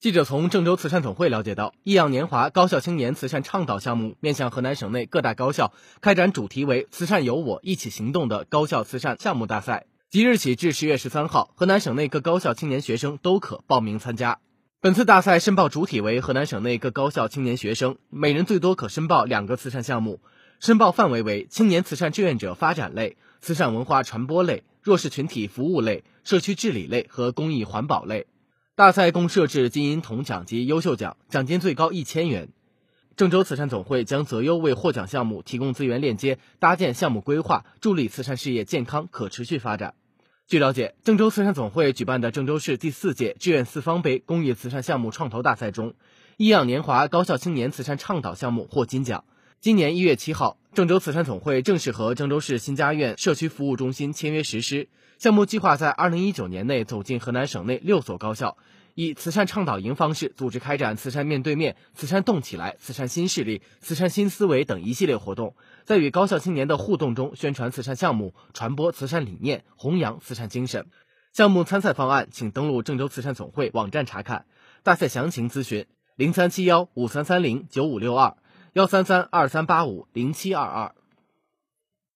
记者从郑州慈善总会了解到，益阳年华高校青年慈善倡导项目面向河南省内各大高校开展主题为“慈善有我，一起行动”的高校慈善项目大赛。即日起至十月十三号，河南省内各高校青年学生都可报名参加。本次大赛申报主体为河南省内各高校青年学生，每人最多可申报两个慈善项目，申报范围为青年慈善志愿者发展类、慈善文化传播类、弱势群体服务类、社区治理类和公益环保类。大赛共设置金银铜奖及优秀奖，奖金最高一千元。郑州慈善总会将择优为获奖项目提供资源链接，搭建项目规划，助力慈善事业健康可持续发展。据了解，郑州慈善总会举办的郑州市第四届志愿四方杯公益慈善项目创投大赛中，益养年华高校青年慈善倡导项目获金奖。今年一月七号，郑州慈善总会正式和郑州市新家苑社区服务中心签约实施项目，计划在二零一九年内走进河南省内六所高校，以慈善倡导营方式组织开展慈善面对面、慈善动起来、慈善新势力、慈善新思维等一系列活动，在与高校青年的互动中宣传慈善项目，传播慈善理念，弘扬慈善精神。项目参赛方案，请登录郑州慈善总会网站查看。大赛详情咨询：零三七幺五三三零九五六二。幺三三二三八五零七二二。